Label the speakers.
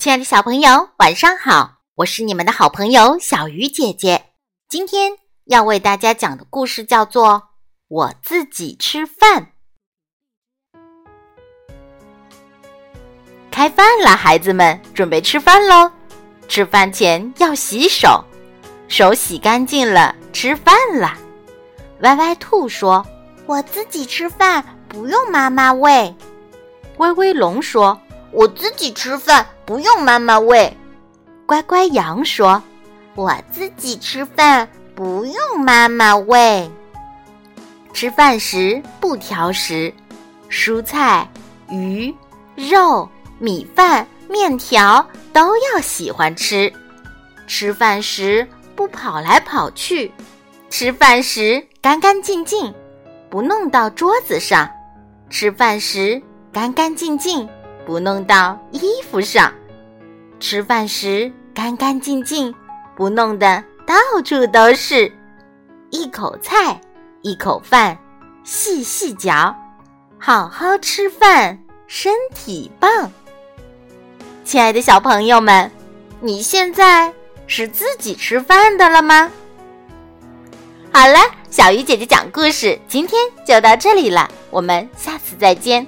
Speaker 1: 亲爱的小朋友，晚上好！我是你们的好朋友小鱼姐姐。今天要为大家讲的故事叫做《我自己吃饭》。开饭了，孩子们，准备吃饭喽！吃饭前要洗手，手洗干净了，吃饭了。歪歪兔说：“
Speaker 2: 我自己吃饭，不用妈妈喂。”
Speaker 1: 威威龙说：“
Speaker 3: 我自己吃饭，不用妈妈喂。”
Speaker 1: 乖乖羊说：“
Speaker 2: 我自己吃饭，不用妈妈喂。”
Speaker 1: 吃饭时不挑食，蔬菜、鱼、肉、米饭、面条都要喜欢吃。吃饭时不跑来跑去，吃饭时干干净净，不弄到桌子上。吃饭时。干干净净，不弄到衣服上；吃饭时干干净净，不弄得到处都是。一口菜，一口饭，细细嚼，好好吃饭，身体棒。亲爱的小朋友们，你现在是自己吃饭的了吗？好了，小鱼姐姐讲故事，今天就到这里了，我们下次再见。